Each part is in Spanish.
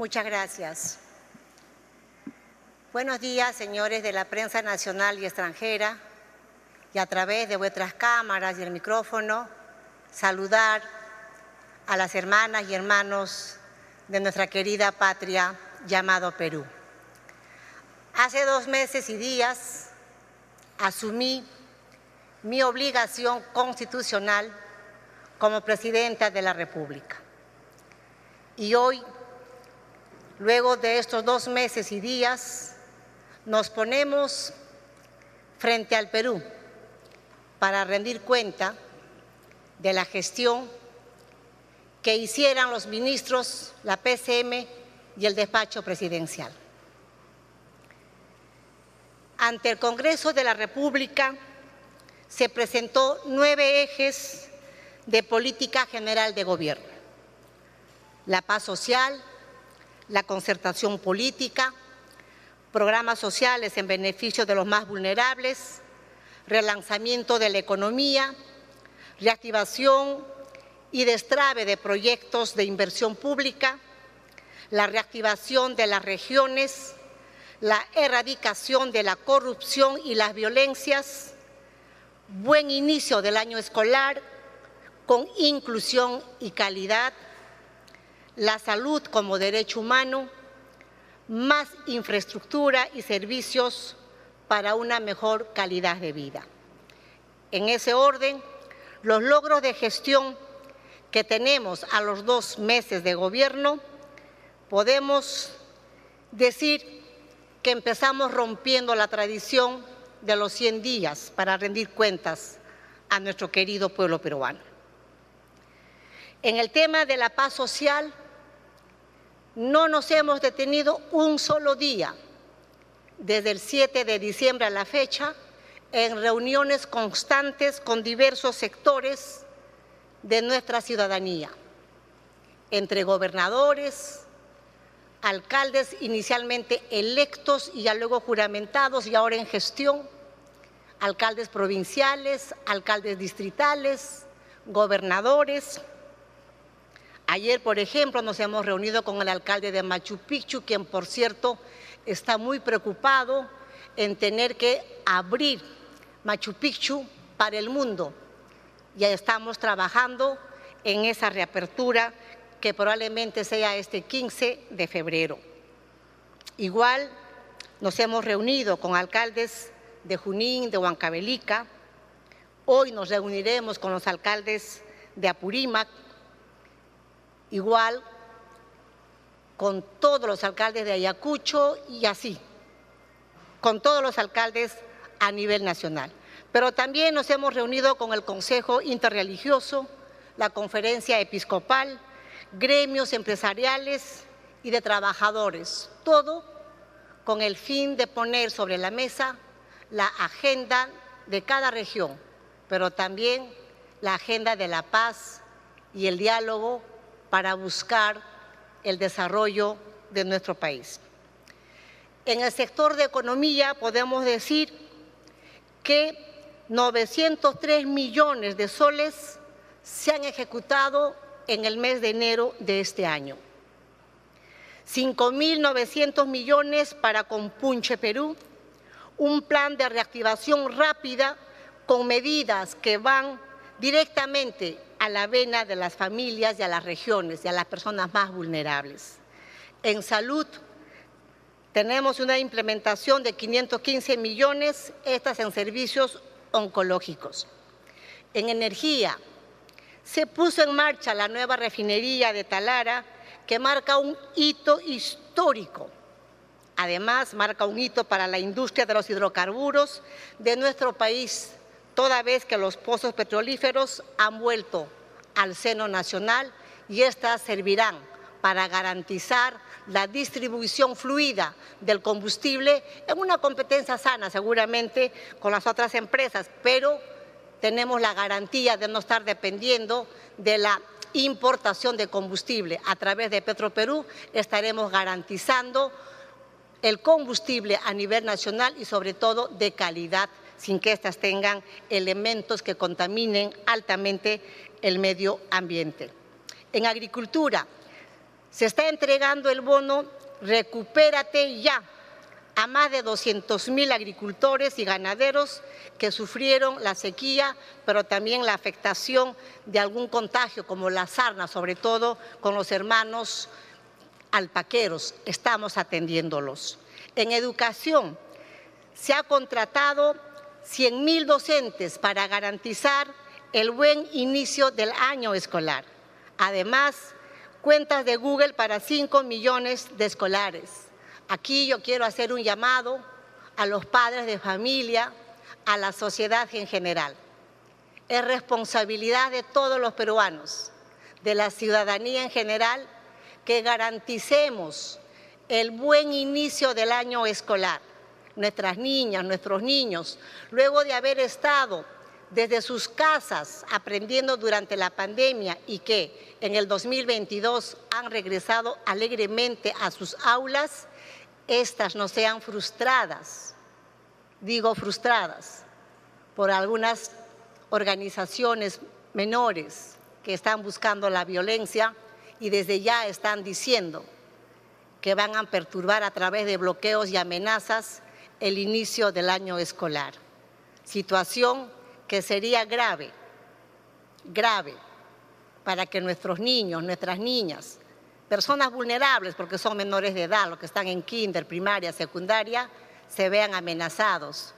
Muchas gracias. Buenos días, señores de la prensa nacional y extranjera, y a través de vuestras cámaras y el micrófono, saludar a las hermanas y hermanos de nuestra querida patria llamado Perú. Hace dos meses y días asumí mi obligación constitucional como presidenta de la República. Y hoy, luego de estos dos meses y días, nos ponemos frente al Perú para rendir cuenta de la gestión que hicieran los ministros, la PCM y el despacho presidencial. Ante el Congreso de la República se presentó nueve ejes de política general de gobierno. La paz social, la concertación política, programas sociales en beneficio de los más vulnerables, relanzamiento de la economía, reactivación y destrave de proyectos de inversión pública, la reactivación de las regiones, la erradicación de la corrupción y las violencias, buen inicio del año escolar con inclusión y calidad, la salud como derecho humano, más infraestructura y servicios para una mejor calidad de vida. En ese orden, los logros de gestión que tenemos a los dos meses de gobierno, podemos decir que empezamos rompiendo la tradición de los 100 días para rendir cuentas a nuestro querido pueblo peruano. En el tema de la paz social, no nos hemos detenido un solo día desde el 7 de diciembre a la fecha en reuniones constantes con diversos sectores de nuestra ciudadanía, entre gobernadores, alcaldes inicialmente electos y ya luego juramentados y ahora en gestión, alcaldes provinciales, alcaldes distritales, gobernadores. Ayer, por ejemplo, nos hemos reunido con el alcalde de Machu Picchu, quien, por cierto, está muy preocupado en tener que abrir Machu Picchu para el mundo. Ya estamos trabajando en esa reapertura que probablemente sea este 15 de febrero. Igual nos hemos reunido con alcaldes de Junín, de Huancavelica. Hoy nos reuniremos con los alcaldes de Apurímac. Igual con todos los alcaldes de Ayacucho y así, con todos los alcaldes a nivel nacional. Pero también nos hemos reunido con el Consejo Interreligioso, la Conferencia Episcopal, gremios empresariales y de trabajadores, todo con el fin de poner sobre la mesa la agenda de cada región, pero también la agenda de la paz y el diálogo para buscar el desarrollo de nuestro país. En el sector de economía podemos decir que 903 millones de soles se han ejecutado en el mes de enero de este año. 5.900 millones para Compunche Perú, un plan de reactivación rápida con medidas que van directamente a la vena de las familias y a las regiones y a las personas más vulnerables. En salud tenemos una implementación de 515 millones, estas en servicios oncológicos. En energía se puso en marcha la nueva refinería de Talara que marca un hito histórico. Además, marca un hito para la industria de los hidrocarburos de nuestro país toda vez que los pozos petrolíferos han vuelto al seno nacional y éstas servirán para garantizar la distribución fluida del combustible en una competencia sana seguramente con las otras empresas, pero tenemos la garantía de no estar dependiendo de la importación de combustible. A través de Petroperú estaremos garantizando el combustible a nivel nacional y sobre todo de calidad sin que éstas tengan elementos que contaminen altamente el medio ambiente. En agricultura, Se está entregando el bono Recupérate ya a más de 200 mil agricultores y ganaderos que sufrieron la sequía, pero también la afectación de algún contagio, como la sarna, sobre todo con los hermanos alpaqueros. Estamos atendiéndolos. En educación se ha contratado 100 mil docentes para garantizar el buen inicio del año escolar. Además, cuentas de Google para 5 millones de escolares. Aquí yo quiero hacer un llamado a los padres de familia, a la sociedad en general. Es responsabilidad de todos los peruanos, de la ciudadanía en general, que garanticemos el buen inicio del año escolar. Nuestras niñas, nuestros niños, luego de haber estado desde sus casas aprendiendo durante la pandemia y que en el 2022 han regresado alegremente a sus aulas, estas no sean frustradas, digo frustradas, por algunas organizaciones menores que están buscando la violencia y desde ya están diciendo que van a perturbar a través de bloqueos y amenazas el inicio del año escolar. Situación que sería grave, grave, para que nuestros niños, nuestras niñas, personas vulnerables, porque son menores de edad, los que están en kinder, primaria, secundaria, se vean amenazados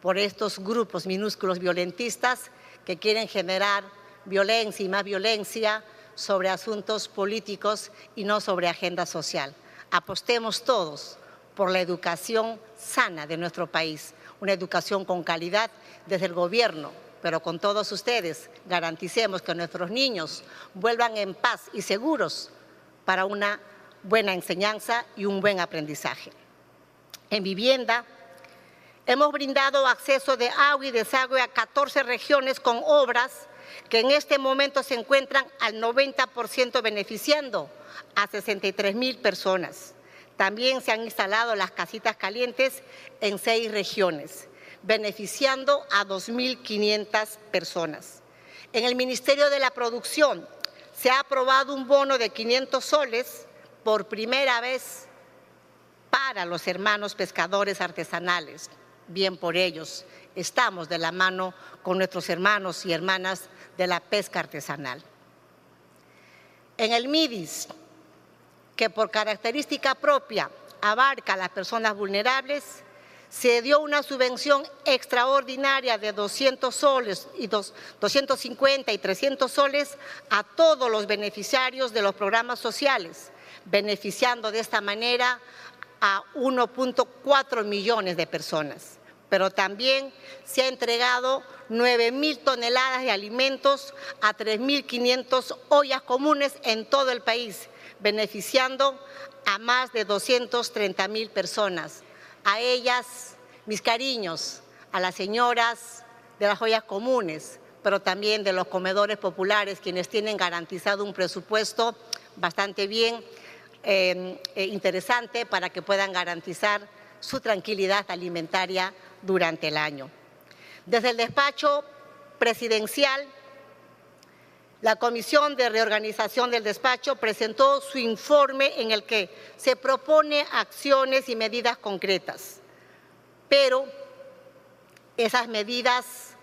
por estos grupos minúsculos violentistas que quieren generar violencia y más violencia sobre asuntos políticos y no sobre agenda social. Apostemos todos por la educación sana de nuestro país, una educación con calidad desde el gobierno, pero con todos ustedes garanticemos que nuestros niños vuelvan en paz y seguros para una buena enseñanza y un buen aprendizaje. En vivienda, hemos brindado acceso de agua y desagüe a 14 regiones con obras que en este momento se encuentran al 90% beneficiando a 63 mil personas. También se han instalado las casitas calientes en seis regiones, beneficiando a 2.500 personas. En el Ministerio de la Producción se ha aprobado un bono de 500 soles por primera vez para los hermanos pescadores artesanales. Bien por ellos, estamos de la mano con nuestros hermanos y hermanas de la pesca artesanal. En el MIDIS, que por característica propia abarca a las personas vulnerables, se dio una subvención extraordinaria de 200 soles y 250 y 300 soles a todos los beneficiarios de los programas sociales, beneficiando de esta manera a 1.4 millones de personas. Pero también se ha entregado 9 mil toneladas de alimentos a 3.500 ollas comunes en todo el país, beneficiando a más de 230 mil personas. A ellas, mis cariños, a las señoras de las ollas comunes, pero también de los comedores populares, quienes tienen garantizado un presupuesto bastante bien eh, eh, interesante para que puedan garantizar su tranquilidad alimentaria durante el año. Desde el despacho presidencial, la Comisión de Reorganización del Despacho presentó su informe en el que se propone acciones y medidas concretas, pero esas medidas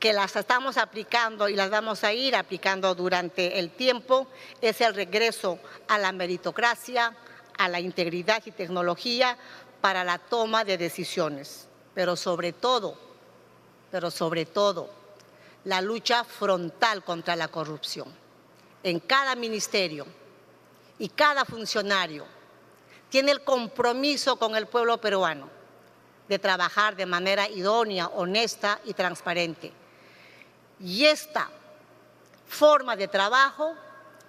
que las estamos aplicando y las vamos a ir aplicando durante el tiempo es el regreso a la meritocracia, a la integridad y tecnología para la toma de decisiones, pero sobre todo pero sobre todo la lucha frontal contra la corrupción. En cada ministerio y cada funcionario tiene el compromiso con el pueblo peruano de trabajar de manera idónea, honesta y transparente. Y esta forma de trabajo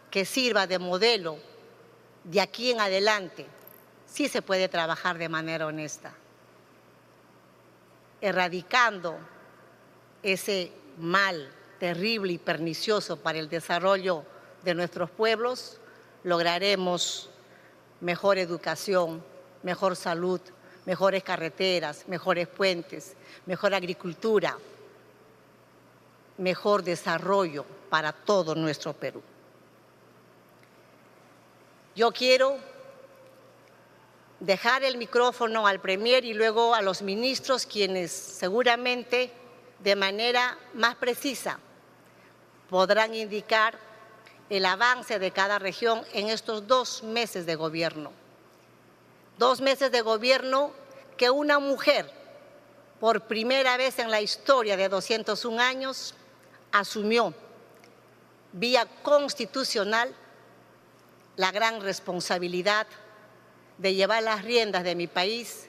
que sirva de modelo de aquí en adelante, sí se puede trabajar de manera honesta, erradicando ese mal terrible y pernicioso para el desarrollo de nuestros pueblos, lograremos mejor educación, mejor salud, mejores carreteras, mejores puentes, mejor agricultura, mejor desarrollo para todo nuestro Perú. Yo quiero dejar el micrófono al Premier y luego a los ministros, quienes seguramente de manera más precisa podrán indicar el avance de cada región en estos dos meses de gobierno. Dos meses de gobierno que una mujer, por primera vez en la historia de 201 años, asumió vía constitucional la gran responsabilidad de llevar las riendas de mi país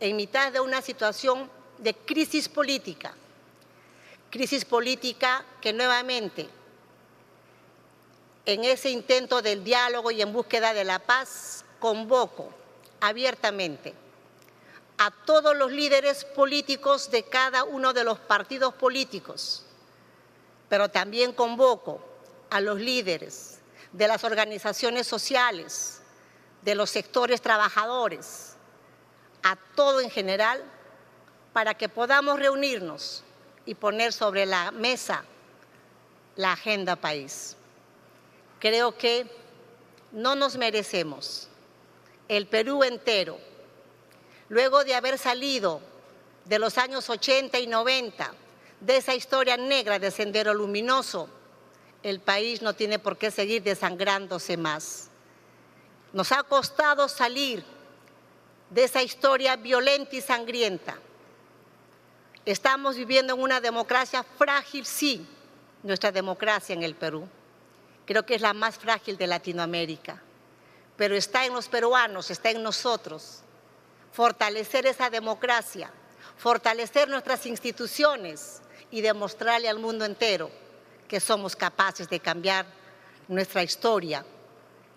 en mitad de una situación de crisis política. Crisis política que nuevamente, en ese intento del diálogo y en búsqueda de la paz, convoco abiertamente a todos los líderes políticos de cada uno de los partidos políticos, pero también convoco a los líderes de las organizaciones sociales, de los sectores trabajadores, a todo en general, para que podamos reunirnos y poner sobre la mesa la agenda país. Creo que no nos merecemos, el Perú entero, luego de haber salido de los años 80 y 90, de esa historia negra de Sendero Luminoso, el país no tiene por qué seguir desangrándose más. Nos ha costado salir de esa historia violenta y sangrienta. Estamos viviendo en una democracia frágil, sí, nuestra democracia en el Perú. Creo que es la más frágil de Latinoamérica. Pero está en los peruanos, está en nosotros. Fortalecer esa democracia, fortalecer nuestras instituciones y demostrarle al mundo entero que somos capaces de cambiar nuestra historia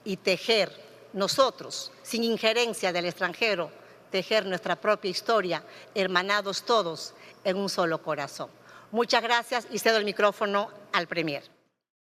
y tejer nosotros, sin injerencia del extranjero, tejer nuestra propia historia, hermanados todos en un solo corazón. Muchas gracias y cedo el micrófono al Premier.